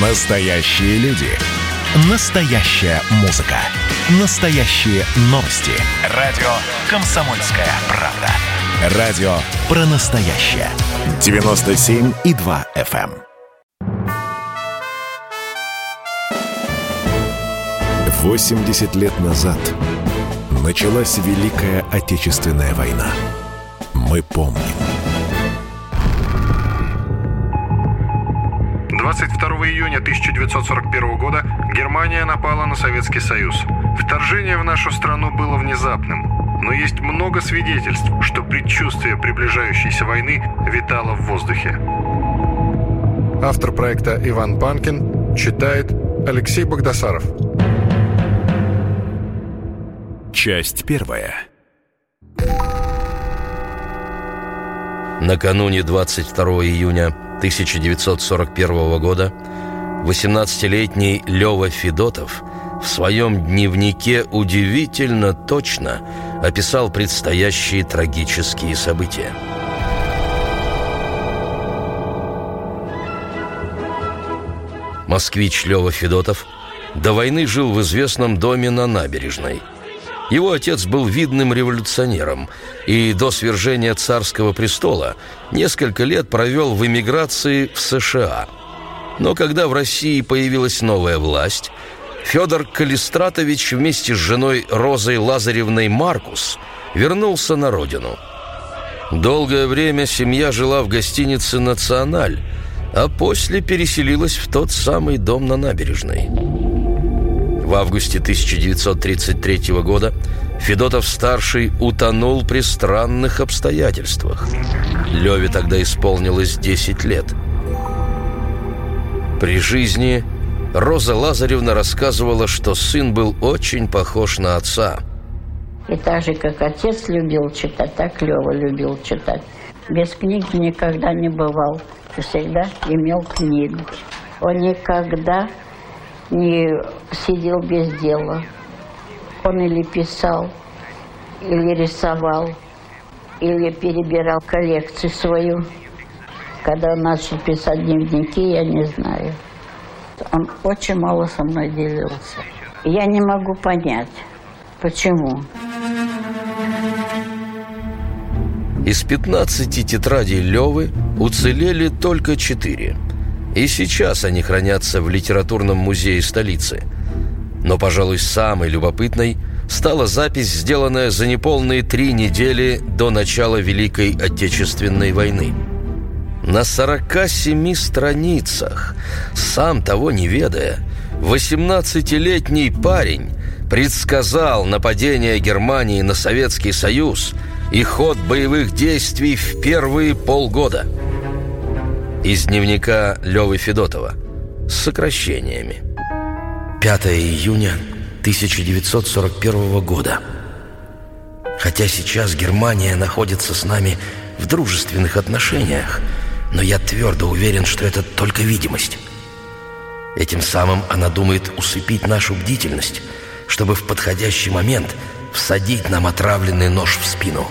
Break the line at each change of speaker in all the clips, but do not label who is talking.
Настоящие люди. Настоящая музыка. Настоящие новости. Радио «Комсомольская правда». Радио про настоящее. 97,2 FM. Восемьдесят лет назад началась Великая Отечественная война. Мы помним.
22 июня 1941 года Германия напала на Советский Союз. Вторжение в нашу страну было внезапным, но есть много свидетельств, что предчувствие приближающейся войны витало в воздухе. Автор проекта Иван Панкин читает Алексей Богдасаров.
Часть первая.
Накануне 22 июня 1941 года 18-летний Лёва Федотов в своем дневнике удивительно точно описал предстоящие трагические события. Москвич Лёва Федотов до войны жил в известном доме на набережной – его отец был видным революционером и до свержения царского престола несколько лет провел в эмиграции в США. Но когда в России появилась новая власть, Федор Калистратович вместе с женой Розой Лазаревной Маркус вернулся на родину. Долгое время семья жила в гостинице «Националь», а после переселилась в тот самый дом на набережной. В августе 1933 года Федотов-старший утонул при странных обстоятельствах. Леве тогда исполнилось 10 лет. При жизни Роза Лазаревна рассказывала, что сын был очень похож на отца.
И так же, как отец любил читать, так Лева любил читать. Без книги никогда не бывал. Всегда имел книгу. Он никогда не сидел без дела. Он или писал, или рисовал, или перебирал коллекцию свою. Когда он начал писать дневники, я не знаю. Он очень мало со мной делился. Я не могу понять, почему.
Из 15 тетрадей Левы уцелели только четыре – и сейчас они хранятся в литературном музее столицы. Но, пожалуй, самой любопытной стала запись, сделанная за неполные три недели до начала Великой Отечественной войны. На 47 страницах, сам того не ведая, 18-летний парень предсказал нападение Германии на Советский Союз и ход боевых действий в первые полгода – из дневника Левы Федотова с сокращениями. 5 июня 1941 года. Хотя сейчас Германия находится с нами в дружественных отношениях, но я твердо уверен, что это только видимость. Этим самым она думает усыпить нашу бдительность, чтобы в подходящий момент всадить нам отравленный нож в спину.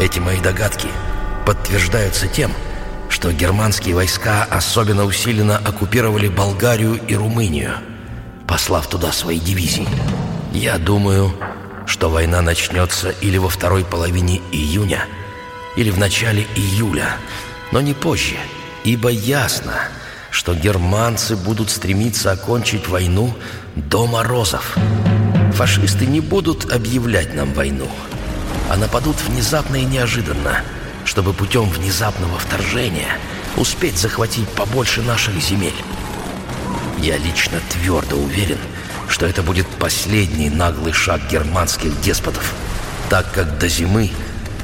Эти мои догадки подтверждаются тем, что что германские войска особенно усиленно оккупировали Болгарию и Румынию, послав туда свои дивизии. Я думаю, что война начнется или во второй половине июня, или в начале июля, но не позже, ибо ясно, что германцы будут стремиться окончить войну до морозов. Фашисты не будут объявлять нам войну, а нападут внезапно и неожиданно – чтобы путем внезапного вторжения успеть захватить побольше наших земель. Я лично твердо уверен, что это будет последний наглый шаг германских деспотов, так как до зимы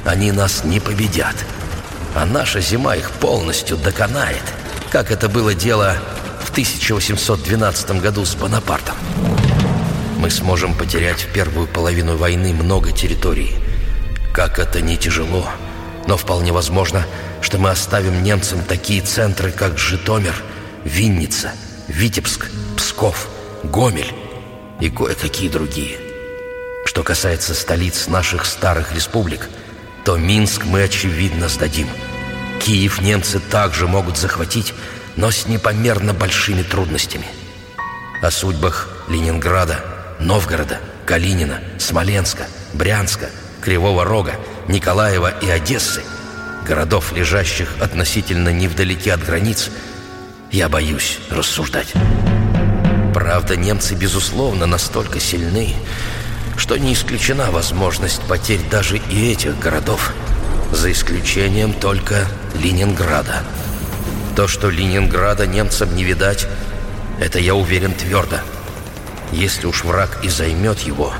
они нас не победят, а наша зима их полностью доконает, как это было дело в 1812 году с Бонапартом. Мы сможем потерять в первую половину войны много территорий. Как это не тяжело – но вполне возможно, что мы оставим немцам такие центры, как Житомир, Винница, Витебск, Псков, Гомель и кое-какие другие. Что касается столиц наших старых республик, то Минск мы, очевидно, сдадим. Киев немцы также могут захватить, но с непомерно большими трудностями. О судьбах Ленинграда, Новгорода, Калинина, Смоленска, Брянска, Кривого Рога, Николаева и Одессы, городов, лежащих относительно невдалеке от границ, я боюсь рассуждать. Правда, немцы, безусловно, настолько сильны, что не исключена возможность потерь даже и этих городов, за исключением только Ленинграда. То, что Ленинграда немцам не видать, это я уверен твердо. Если уж враг и займет его,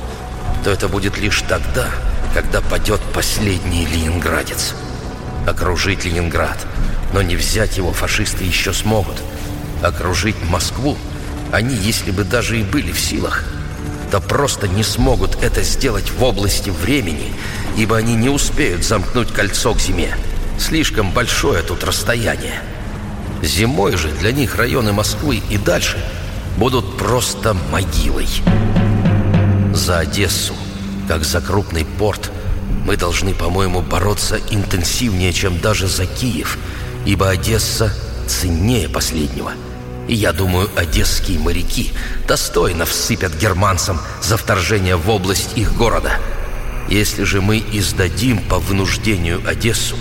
то это будет лишь тогда, когда падет последний ленинградец. Окружить Ленинград, но не взять его фашисты еще смогут. Окружить Москву они, если бы даже и были в силах, то просто не смогут это сделать в области времени, ибо они не успеют замкнуть кольцо к зиме. Слишком большое тут расстояние. Зимой же для них районы Москвы и дальше будут просто могилой. За Одессу, как за крупный порт, мы должны, по-моему, бороться интенсивнее, чем даже за Киев, ибо Одесса ценнее последнего – и я думаю, одесские моряки достойно всыпят германцам за вторжение в область их города. Если же мы издадим по вынуждению Одессу,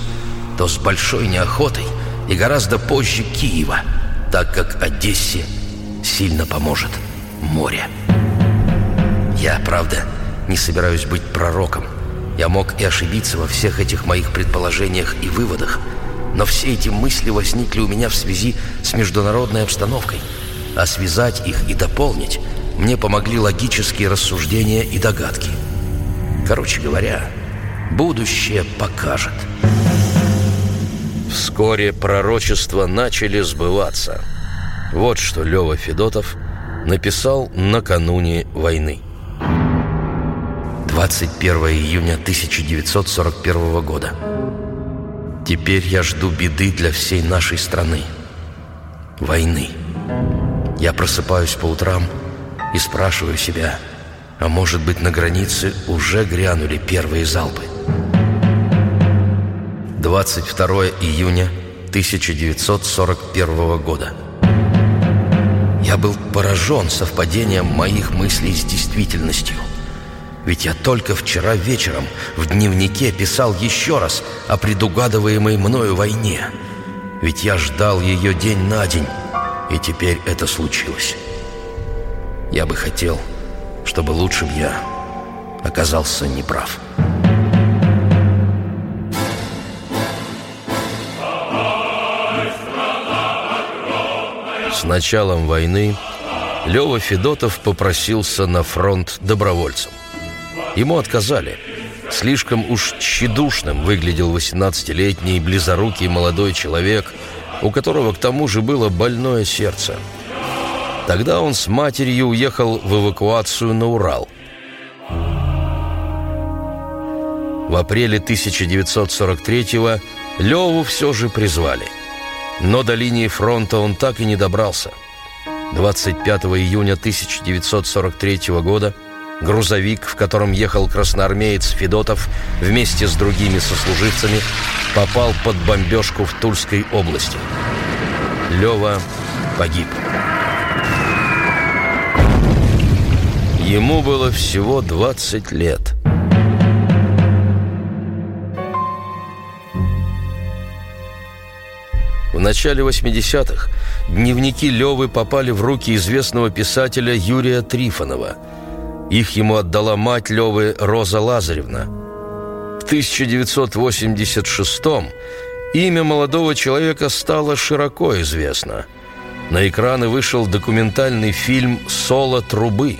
то с большой неохотой и гораздо позже Киева, так как Одессе сильно поможет море. Я, правда, не собираюсь быть пророком. Я мог и ошибиться во всех этих моих предположениях и выводах – но все эти мысли возникли у меня в связи с международной обстановкой, а связать их и дополнить мне помогли логические рассуждения и догадки. Короче говоря, будущее покажет. Вскоре пророчества начали сбываться. Вот что Лева Федотов написал накануне войны. 21 июня 1941 года. Теперь я жду беды для всей нашей страны. Войны. Я просыпаюсь по утрам и спрашиваю себя, а может быть на границе уже грянули первые залпы. 22 июня 1941 года. Я был поражен совпадением моих мыслей с действительностью – ведь я только вчера вечером в дневнике писал еще раз о предугадываемой мною войне. Ведь я ждал ее день на день, и теперь это случилось. Я бы хотел, чтобы лучше бы я оказался неправ. С началом войны Лева Федотов попросился на фронт добровольцем. Ему отказали. Слишком уж тщедушным выглядел 18-летний близорукий молодой человек, у которого к тому же было больное сердце. Тогда он с матерью уехал в эвакуацию на Урал. В апреле 1943-го Леву все же призвали. Но до линии фронта он так и не добрался. 25 июня 1943 года Грузовик, в котором ехал красноармеец Федотов вместе с другими сослуживцами, попал под бомбежку в Тульской области. Лева погиб. Ему было всего 20 лет. В начале 80-х дневники Левы попали в руки известного писателя Юрия Трифонова – их ему отдала мать Левы Роза Лазаревна. В 1986-м имя молодого человека стало широко известно. На экраны вышел документальный фильм «Соло трубы».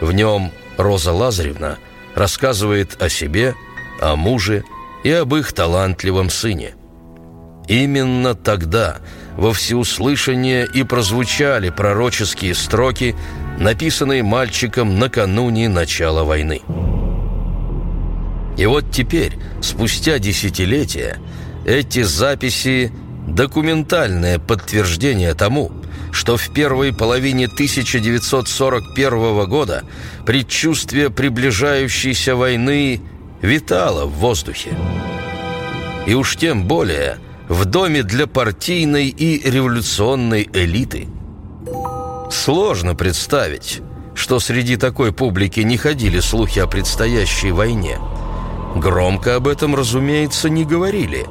В нем Роза Лазаревна рассказывает о себе, о муже и об их талантливом сыне. Именно тогда во всеуслышание и прозвучали пророческие строки – написанные мальчиком накануне начала войны. И вот теперь, спустя десятилетия, эти записи – документальное подтверждение тому, что в первой половине 1941 года предчувствие приближающейся войны витало в воздухе. И уж тем более в доме для партийной и революционной элиты. Сложно представить, что среди такой публики не ходили слухи о предстоящей войне. Громко об этом, разумеется, не говорили.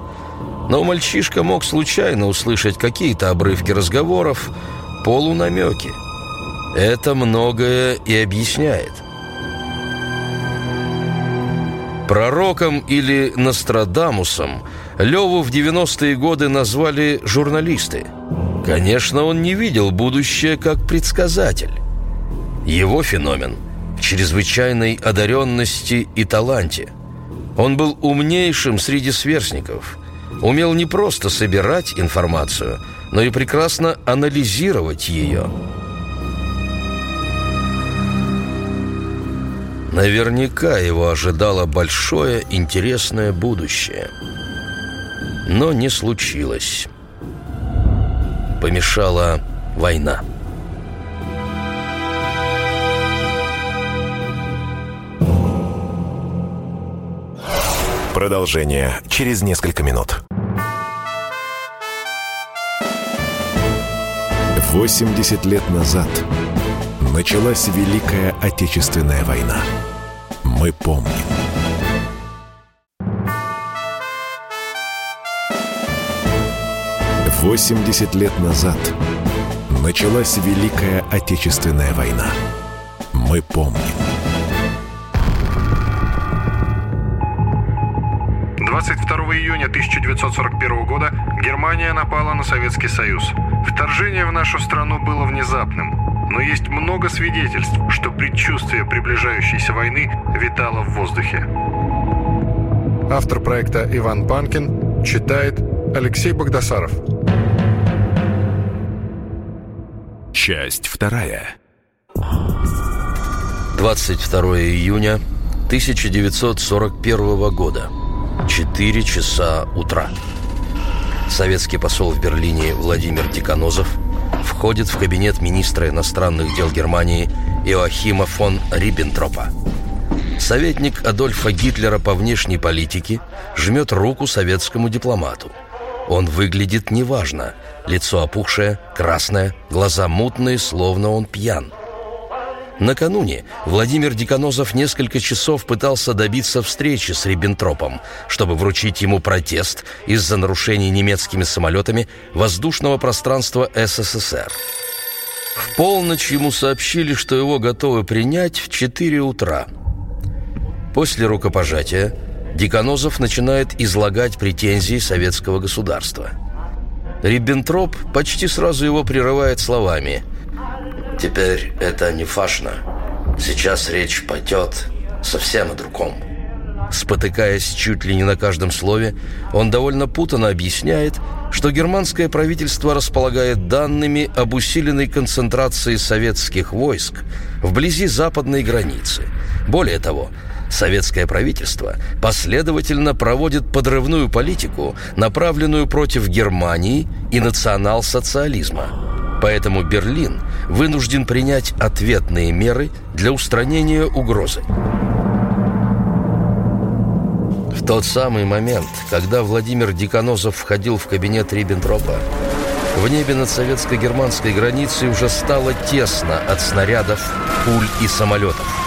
Но мальчишка мог случайно услышать какие-то обрывки разговоров, полунамеки. Это многое и объясняет. Пророком или Нострадамусом Леву в 90-е годы назвали журналисты. Конечно, он не видел будущее как предсказатель. Его феномен чрезвычайной одаренности и таланте. Он был умнейшим среди сверстников, умел не просто собирать информацию, но и прекрасно анализировать ее. Наверняка его ожидало большое интересное будущее. Но не случилось. Помешала война.
Продолжение через несколько минут. 80 лет назад началась Великая Отечественная война. Мы помним. Восемьдесят лет назад началась Великая Отечественная война. Мы помним.
22 июня 1941 года Германия напала на Советский Союз. Вторжение в нашу страну было внезапным, но есть много свидетельств, что предчувствие приближающейся войны витало в воздухе. Автор проекта Иван Панкин читает Алексей Богдасаров.
Часть вторая.
22 июня 1941 года. 4 часа утра. Советский посол в Берлине Владимир Деканозов входит в кабинет министра иностранных дел Германии Иоахима фон Риббентропа. Советник Адольфа Гитлера по внешней политике жмет руку советскому дипломату. Он выглядит неважно. Лицо опухшее, красное, глаза мутные, словно он пьян. Накануне Владимир Деканозов несколько часов пытался добиться встречи с Риббентропом, чтобы вручить ему протест из-за нарушений немецкими самолетами воздушного пространства СССР. В полночь ему сообщили, что его готовы принять в 4 утра. После рукопожатия Деканозов начинает излагать претензии советского государства. Риббентроп почти сразу его прерывает словами – Теперь это не фашно. Сейчас речь пойдет совсем о другом. Спотыкаясь чуть ли не на каждом слове, он довольно путанно объясняет, что германское правительство располагает данными об усиленной концентрации советских войск вблизи западной границы. Более того, советское правительство последовательно проводит подрывную политику, направленную против Германии и национал-социализма. Поэтому Берлин вынужден принять ответные меры для устранения угрозы. В тот самый момент, когда Владимир Деканозов входил в кабинет Риббентропа, в небе над советско-германской границей уже стало тесно от снарядов, пуль и самолетов.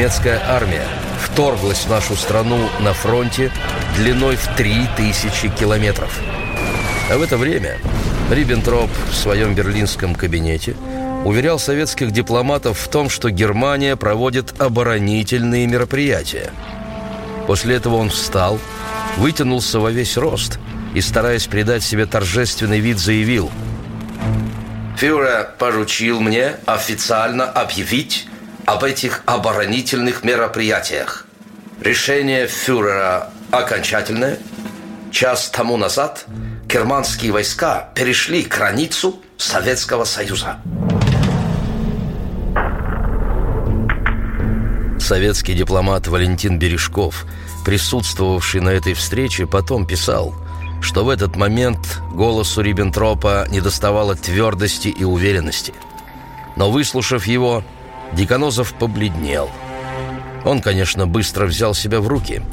Немецкая армия вторглась в нашу страну на фронте длиной в 3000 километров. А в это время Риббентроп в своем берлинском кабинете уверял советских дипломатов в том, что Германия проводит оборонительные мероприятия. После этого он встал, вытянулся во весь рост и, стараясь придать себе торжественный вид, заявил «Фюрер поручил мне официально объявить об этих оборонительных мероприятиях. Решение фюрера окончательное. Час тому назад – германские войска перешли границу Советского Союза. Советский дипломат Валентин Бережков, присутствовавший на этой встрече, потом писал, что в этот момент голосу Риббентропа недоставало твердости и уверенности. Но выслушав его, Деканозов побледнел. Он, конечно, быстро взял себя в руки –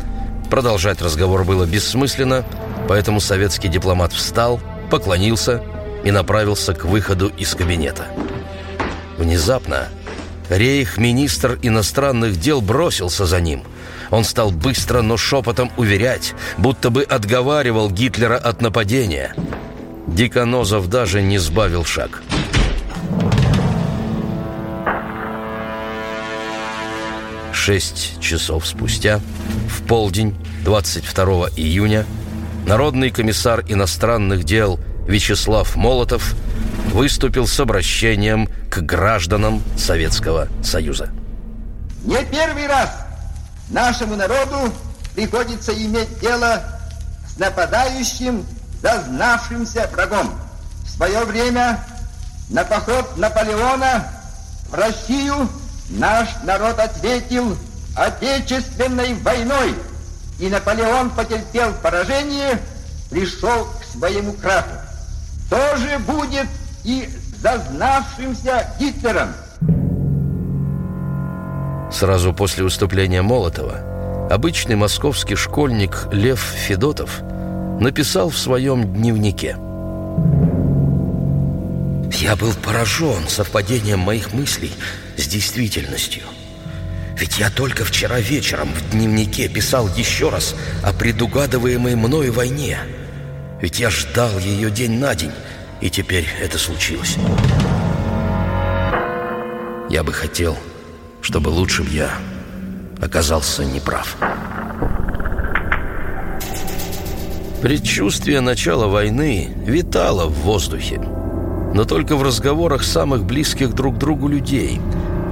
Продолжать разговор было бессмысленно, поэтому советский дипломат встал, поклонился и направился к выходу из кабинета. Внезапно рейх-министр иностранных дел бросился за ним. Он стал быстро, но шепотом уверять, будто бы отговаривал Гитлера от нападения. Диконозов даже не сбавил шаг. Шесть часов спустя, в полдень 22 июня, народный комиссар иностранных дел Вячеслав Молотов выступил с обращением к гражданам Советского Союза.
Не первый раз нашему народу приходится иметь дело с нападающим, зазнавшимся врагом. В свое время на поход Наполеона в Россию наш народ ответил Отечественной войной, и Наполеон потерпел поражение, пришел к своему краху. То же будет и зазнавшимся Гитлером.
Сразу после выступления Молотова обычный московский школьник Лев Федотов написал в своем дневнике «Я был поражен совпадением моих мыслей с действительностью. Ведь я только вчера вечером в дневнике писал еще раз о предугадываемой мною войне. Ведь я ждал ее день на день, и теперь это случилось. Я бы хотел, чтобы лучше бы я оказался неправ. Предчувствие начала войны витало в воздухе, но только в разговорах самых близких друг другу людей,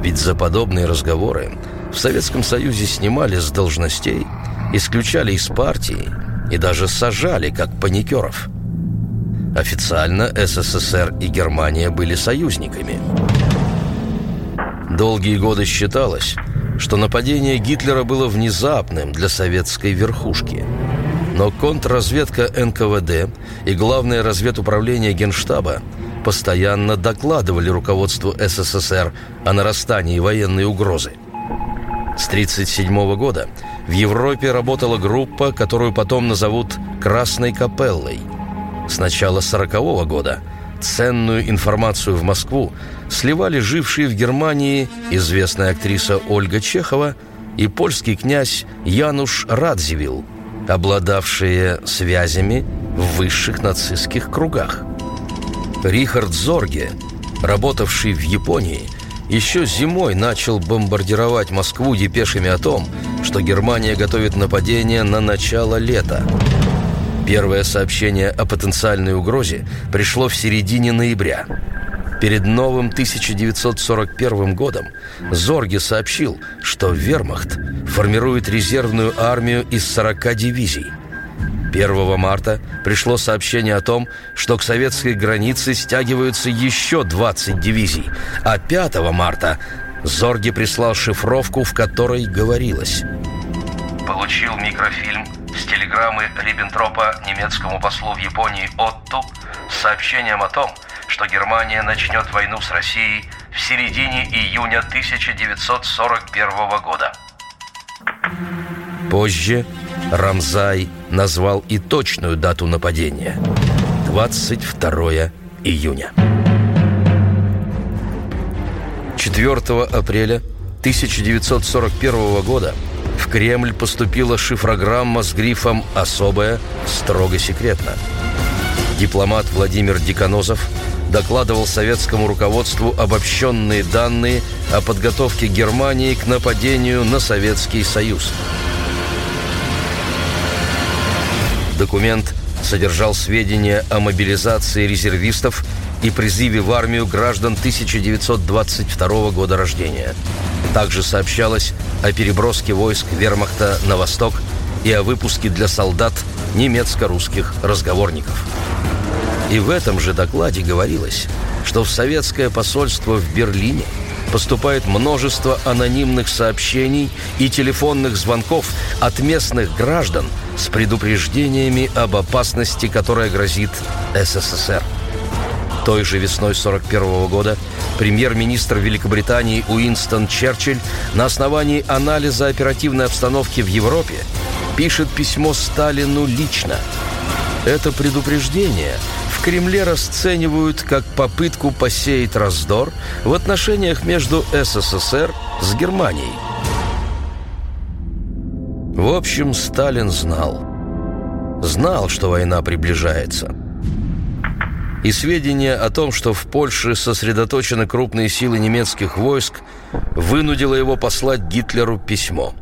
ведь за подобные разговоры в Советском Союзе снимали с должностей, исключали из партии и даже сажали как паникеров. Официально СССР и Германия были союзниками. Долгие годы считалось, что нападение Гитлера было внезапным для советской верхушки. Но контрразведка НКВД и Главное разведуправление Генштаба постоянно докладывали руководству СССР о нарастании военной угрозы. С 1937 года в Европе работала группа, которую потом назовут «Красной капеллой». С начала 1940 года ценную информацию в Москву сливали жившие в Германии известная актриса Ольга Чехова и польский князь Януш Радзивилл, обладавшие связями в высших нацистских кругах. Рихард Зорге, работавший в Японии, еще зимой начал бомбардировать Москву депешами о том, что Германия готовит нападение на начало лета. Первое сообщение о потенциальной угрозе пришло в середине ноября. Перед новым 1941 годом Зорге сообщил, что Вермахт формирует резервную армию из 40 дивизий. 1 марта пришло сообщение о том, что к советской границе стягиваются еще 20 дивизий, а 5 марта Зорге прислал шифровку, в которой говорилось
«Получил микрофильм с телеграммы Риббентропа немецкому послу в Японии Отту с сообщением о том, что Германия начнет войну с Россией в середине июня 1941 года.
Позже Рамзай назвал и точную дату нападения – 22 июня. 4 апреля 1941 года в Кремль поступила шифрограмма с грифом «Особая, строго секретно». Дипломат Владимир Диконозов докладывал советскому руководству обобщенные данные о подготовке Германии к нападению на Советский Союз. Документ содержал сведения о мобилизации резервистов и призыве в армию граждан 1922 года рождения. Также сообщалось о переброске войск вермахта на восток и о выпуске для солдат немецко-русских разговорников. И в этом же докладе говорилось, что в советское посольство в Берлине поступает множество анонимных сообщений и телефонных звонков от местных граждан с предупреждениями об опасности, которая грозит СССР. Той же весной 1941 года премьер-министр Великобритании Уинстон Черчилль на основании анализа оперативной обстановки в Европе пишет письмо Сталину лично. Это предупреждение в Кремле расценивают как попытку посеять раздор в отношениях между СССР с Германией. В общем, Сталин знал. Знал, что война приближается. И сведения о том, что в Польше сосредоточены крупные силы немецких войск, вынудило его послать Гитлеру письмо.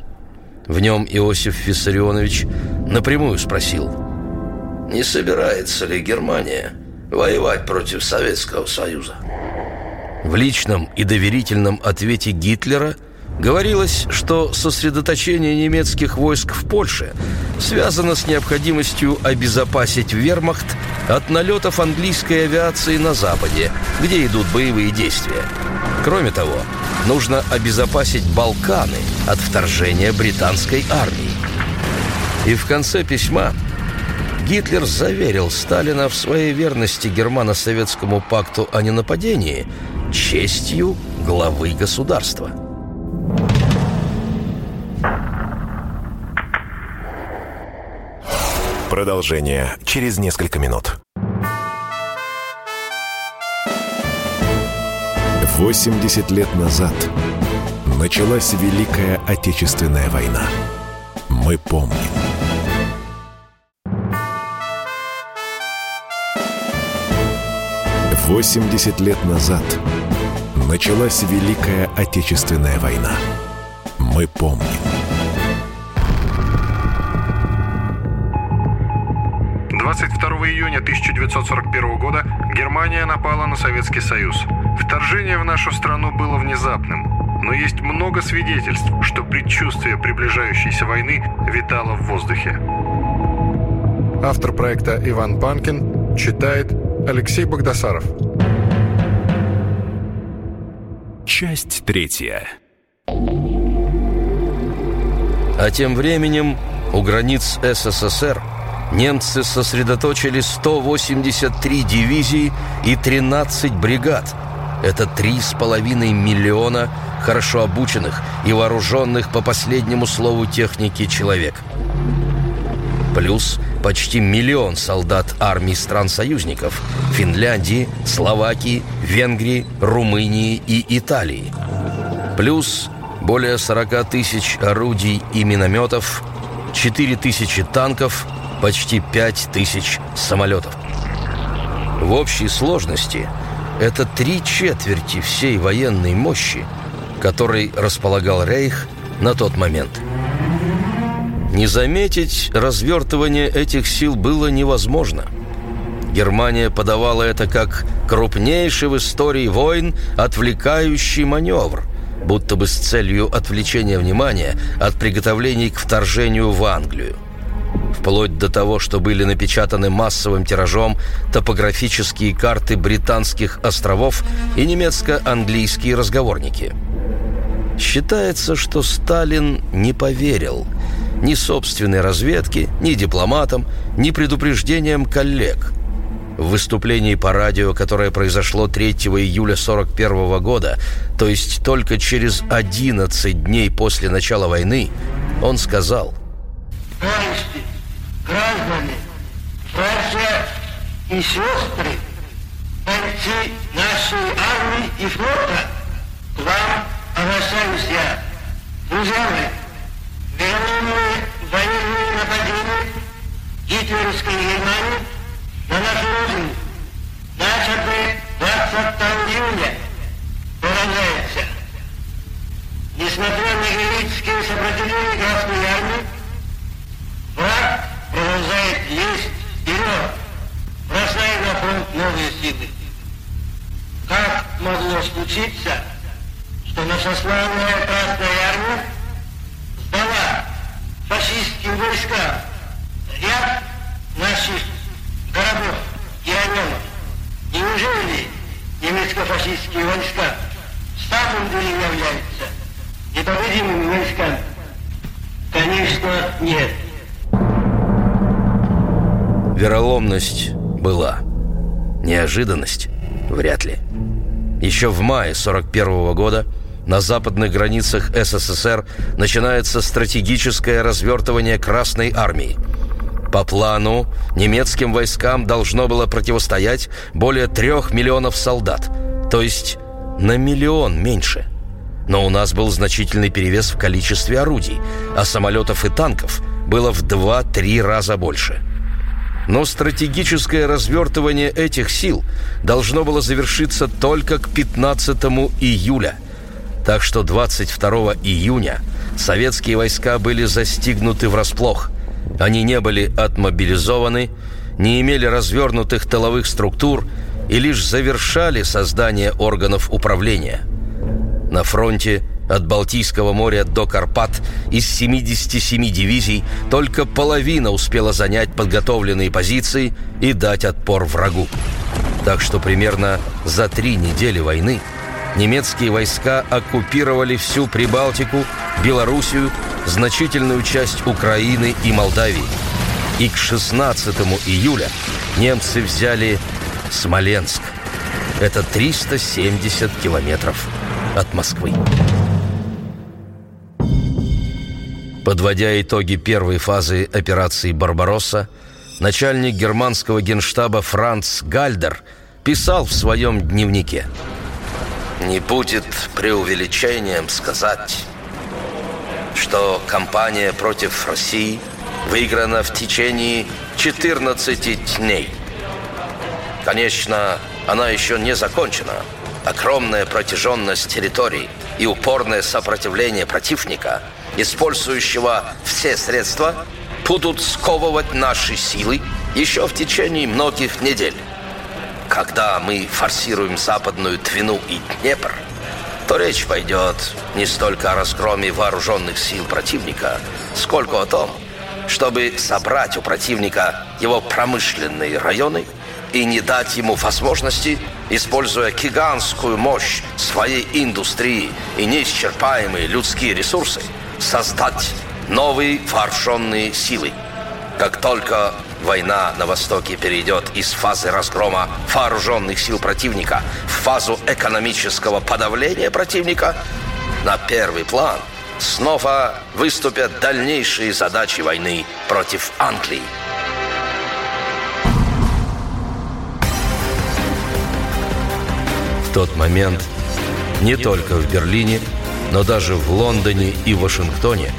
В нем Иосиф Виссарионович напрямую спросил, не собирается ли Германия воевать против Советского Союза. В личном и доверительном ответе Гитлера – Говорилось, что сосредоточение немецких войск в Польше связано с необходимостью обезопасить вермахт от налетов английской авиации на Западе, где идут боевые действия. Кроме того, нужно обезопасить Балканы от вторжения британской армии. И в конце письма Гитлер заверил Сталина в своей верности германо-советскому пакту о ненападении честью главы государства –
Продолжение через несколько минут. 80 лет назад началась Великая Отечественная война. Мы помним. Восемьдесят лет назад началась Великая Отечественная война. Мы помним.
Июня 1941 года Германия напала на Советский Союз. Вторжение в нашу страну было внезапным, но есть много свидетельств, что предчувствие приближающейся войны витало в воздухе.
Автор проекта Иван Панкин читает Алексей Богдасаров.
Часть третья.
А тем временем у границ СССР немцы сосредоточили 183 дивизии и 13 бригад. Это 3,5 миллиона хорошо обученных и вооруженных по последнему слову техники человек. Плюс почти миллион солдат армий стран-союзников – Финляндии, Словакии, Венгрии, Румынии и Италии. Плюс более 40 тысяч орудий и минометов, 4 тысячи танков – почти пять тысяч самолетов. В общей сложности это три четверти всей военной мощи, которой располагал Рейх на тот момент. Не заметить развертывание этих сил было невозможно. Германия подавала это как крупнейший в истории войн отвлекающий маневр, будто бы с целью отвлечения внимания от приготовлений к вторжению в Англию вплоть до того, что были напечатаны массовым тиражом топографические карты британских островов и немецко-английские разговорники. Считается, что Сталин не поверил ни собственной разведке, ни дипломатам, ни предупреждениям коллег. В выступлении по радио, которое произошло 3 июля 1941 года, то есть только через 11 дней после начала войны, он сказал
«Товарищи, граждане, братья и сестры, бойцы нашей армии и флота, к вам обращаюсь я. Друзья мои, вероломные военные нападения гитлеровской Германии на нашу родину, начатые 22 июля, продолжается. Несмотря на героические сопротивления Красной Армии, враг лезть вперед, бросая на фронт новые силы. Как могло случиться, что наша славная Красная Армия сдала фашистским войскам ряд наших городов и районов? Неужели немецко-фашистские войска деле являются непобедимыми войсками? Конечно, нет.
Вероломность была. Неожиданность вряд ли. Еще в мае 41 -го года на западных границах СССР начинается стратегическое развертывание Красной Армии. По плану немецким войскам должно было противостоять более трех миллионов солдат, то есть на миллион меньше. Но у нас был значительный перевес в количестве орудий, а самолетов и танков было в 2-3 раза больше. Но стратегическое развертывание этих сил должно было завершиться только к 15 июля – так что 22 июня советские войска были застигнуты врасплох. Они не были отмобилизованы, не имели развернутых тыловых структур и лишь завершали создание органов управления. На фронте от Балтийского моря до Карпат из 77 дивизий только половина успела занять подготовленные позиции и дать отпор врагу. Так что примерно за три недели войны – немецкие войска оккупировали всю Прибалтику, Белоруссию, значительную часть Украины и Молдавии. И к 16 июля немцы взяли Смоленск. Это 370 километров от Москвы. Подводя итоги первой фазы операции «Барбаросса», начальник германского генштаба Франц Гальдер писал в своем дневнике – не будет преувеличением сказать, что кампания против России выиграна в течение 14 дней. Конечно, она еще не закончена. Огромная протяженность территорий и упорное сопротивление противника, использующего все средства, будут сковывать наши силы еще в течение многих недель. Когда мы форсируем западную Твину и Днепр, то речь пойдет не столько о разгроме вооруженных сил противника, сколько о том, чтобы собрать у противника его промышленные районы и не дать ему возможности, используя гигантскую мощь своей индустрии и неисчерпаемые людские ресурсы, создать новые вооруженные силы. Как только Война на Востоке перейдет из фазы разгрома вооруженных сил противника в фазу экономического подавления противника. На первый план снова выступят дальнейшие задачи войны против Англии. Тот момент не только в Берлине, но даже в Лондоне и Вашингтоне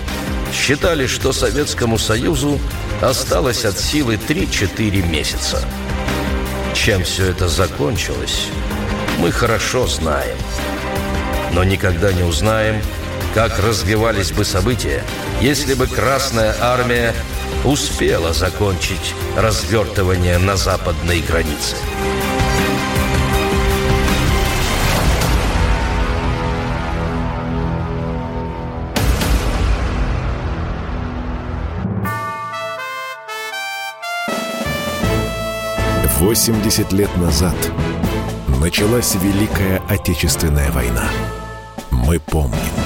считали, что Советскому Союзу Осталось от силы 3-4 месяца. Чем все это закончилось, мы хорошо знаем. Но никогда не узнаем, как развивались бы события, если бы Красная Армия успела закончить развертывание на западной границе.
80 лет назад началась Великая Отечественная война. Мы помним.